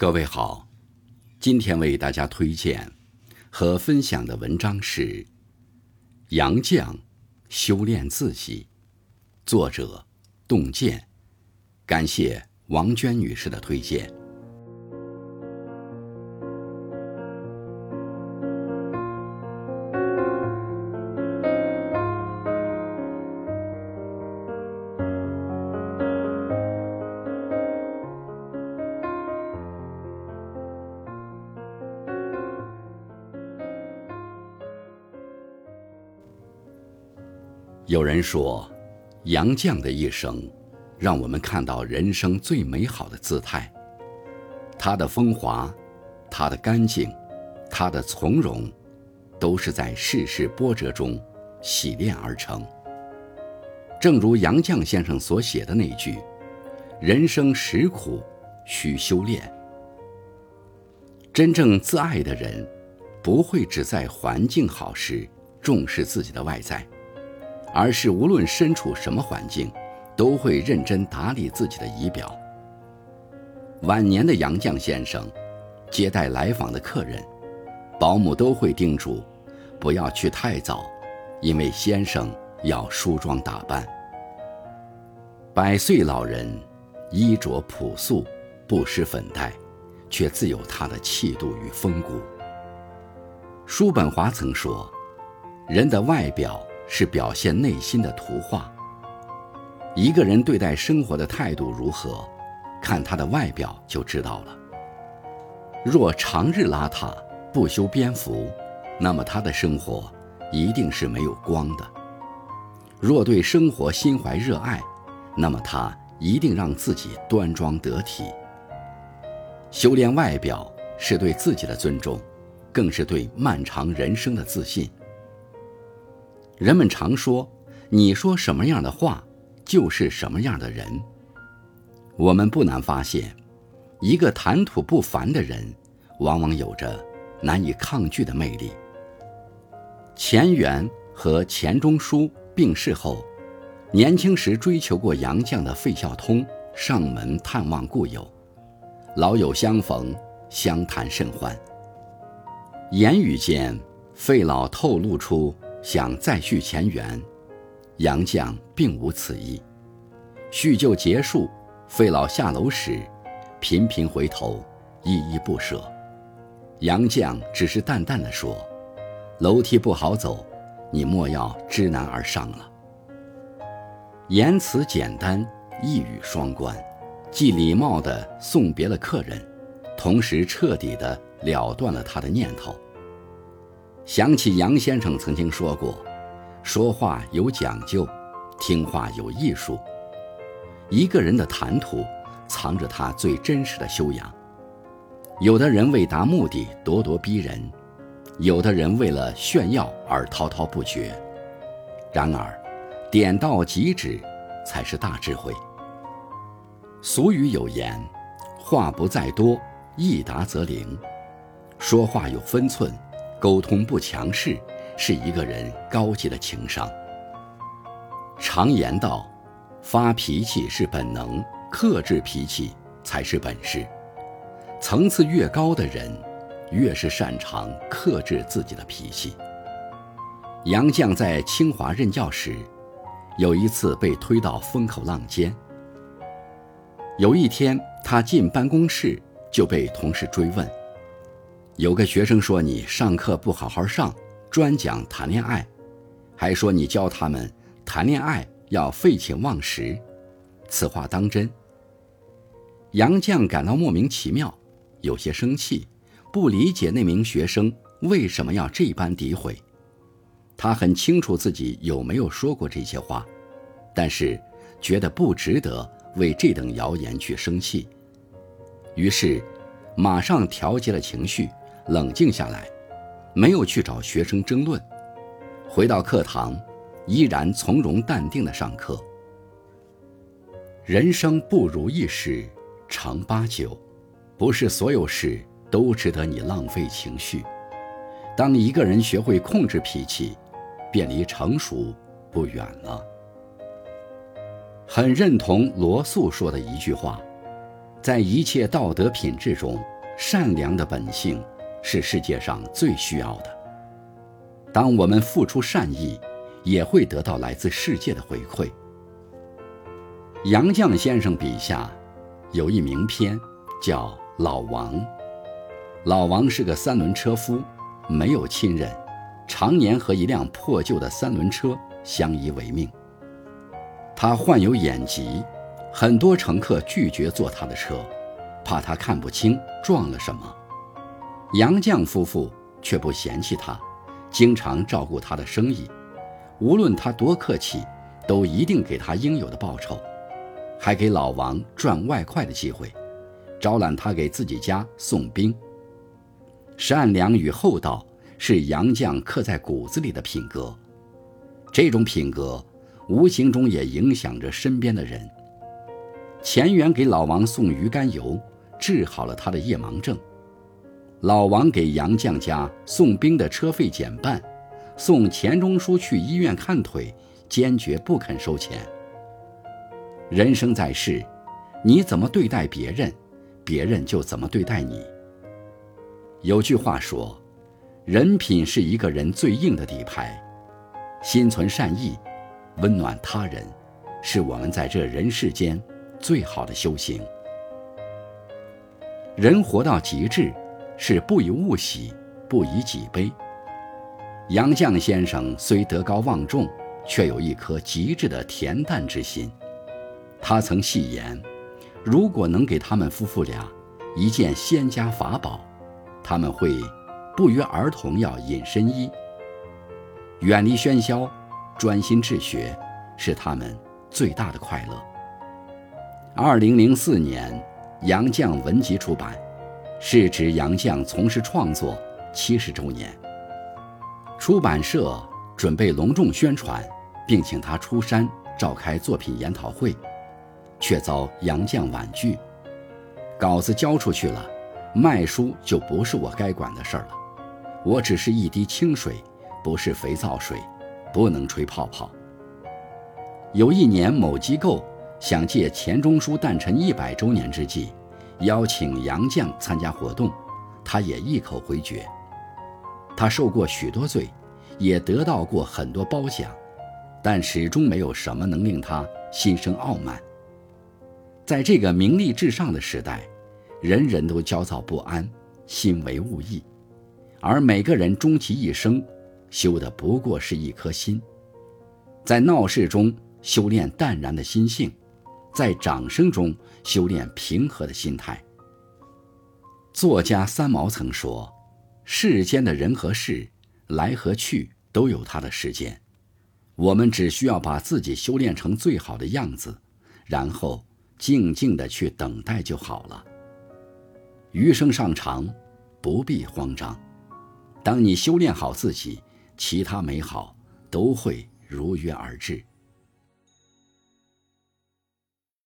各位好，今天为大家推荐和分享的文章是《杨绛修炼自己》，作者洞见，感谢王娟女士的推荐。有人说，杨绛的一生，让我们看到人生最美好的姿态。他的风华，他的干净，他的从容，都是在世事波折中洗炼而成。正如杨绛先生所写的那句：“人生实苦，需修炼。”真正自爱的人，不会只在环境好时重视自己的外在。而是无论身处什么环境，都会认真打理自己的仪表。晚年的杨绛先生，接待来访的客人，保姆都会叮嘱，不要去太早，因为先生要梳妆打扮。百岁老人，衣着朴素，不施粉黛，却自有他的气度与风骨。叔本华曾说：“人的外表。”是表现内心的图画。一个人对待生活的态度如何，看他的外表就知道了。若长日邋遢，不修边幅，那么他的生活一定是没有光的。若对生活心怀热爱，那么他一定让自己端庄得体。修炼外表是对自己的尊重，更是对漫长人生的自信。人们常说：“你说什么样的话，就是什么样的人。”我们不难发现，一个谈吐不凡的人，往往有着难以抗拒的魅力。钱媛和钱钟书病逝后，年轻时追求过杨绛的费孝通上门探望故友，老友相逢，相谈甚欢。言语间，费老透露出。想再续前缘，杨绛并无此意。叙旧结束，费老下楼时，频频回头，依依不舍。杨绛只是淡淡的说：“楼梯不好走，你莫要知难而上了。”言辞简单，一语双关，既礼貌地送别了客人，同时彻底地了断了他的念头。想起杨先生曾经说过：“说话有讲究，听话有艺术。一个人的谈吐，藏着他最真实的修养。有的人为达目的咄咄逼人，有的人为了炫耀而滔滔不绝。然而，点到即止，才是大智慧。俗语有言：‘话不在多，一答则灵。’说话有分寸。”沟通不强势，是一个人高级的情商。常言道：“发脾气是本能，克制脾气才是本事。”层次越高的人，越是擅长克制自己的脾气。杨绛在清华任教时，有一次被推到风口浪尖。有一天，他进办公室就被同事追问。有个学生说你上课不好好上，专讲谈恋爱，还说你教他们谈恋爱要废寝忘食，此话当真？杨绛感到莫名其妙，有些生气，不理解那名学生为什么要这般诋毁。他很清楚自己有没有说过这些话，但是觉得不值得为这等谣言去生气，于是马上调节了情绪。冷静下来，没有去找学生争论，回到课堂，依然从容淡定的上课。人生不如意事常八九，不是所有事都值得你浪费情绪。当一个人学会控制脾气，便离成熟不远了。很认同罗素说的一句话：在一切道德品质中，善良的本性是世界上最需要的。当我们付出善意，也会得到来自世界的回馈。杨绛先生笔下有一名篇叫《老王》。老王是个三轮车夫，没有亲人，常年和一辆破旧的三轮车相依为命。他患有眼疾，很多乘客拒绝坐他的车，怕他看不清撞了什么。杨绛夫妇却不嫌弃他，经常照顾他的生意，无论他多客气，都一定给他应有的报酬，还给老王赚外快的机会，招揽他给自己家送兵。善良与厚道是杨绛刻在骨子里的品格，这种品格无形中也影响着身边的人。钱元给老王送鱼肝油，治好了他的夜盲症；老王给杨绛家送兵的车费减半，送钱钟书去医院看腿，坚决不肯收钱。人生在世，你怎么对待别人，别人就怎么对待你。有句话说：“人品是一个人最硬的底牌，心存善意，温暖他人，是我们在这人世间最好的修行。人活到极致，是不以物喜，不以己悲。”杨绛先生虽德高望重，却有一颗极致的恬淡之心。他曾戏言：“如果能给他们夫妇俩一件仙家法宝。”他们会不约而同要隐身衣，远离喧嚣，专心治学，是他们最大的快乐。二零零四年，杨绛文集出版，是指杨绛从事创作七十周年。出版社准备隆重宣传，并请他出山召开作品研讨会，却遭杨绛婉拒，稿子交出去了。卖书就不是我该管的事儿了，我只是一滴清水，不是肥皂水，不能吹泡泡。有一年，某机构想借钱钟书诞辰一百周年之际，邀请杨绛参加活动，他也一口回绝。他受过许多罪，也得到过很多褒奖，但始终没有什么能令他心生傲慢。在这个名利至上的时代。人人都焦躁不安，心为物役，而每个人终其一生，修的不过是一颗心。在闹市中修炼淡然的心性，在掌声中修炼平和的心态。作家三毛曾说：“世间的人和事，来和去都有它的时间，我们只需要把自己修炼成最好的样子，然后静静的去等待就好了。”余生尚长，不必慌张。当你修炼好自己，其他美好都会如约而至。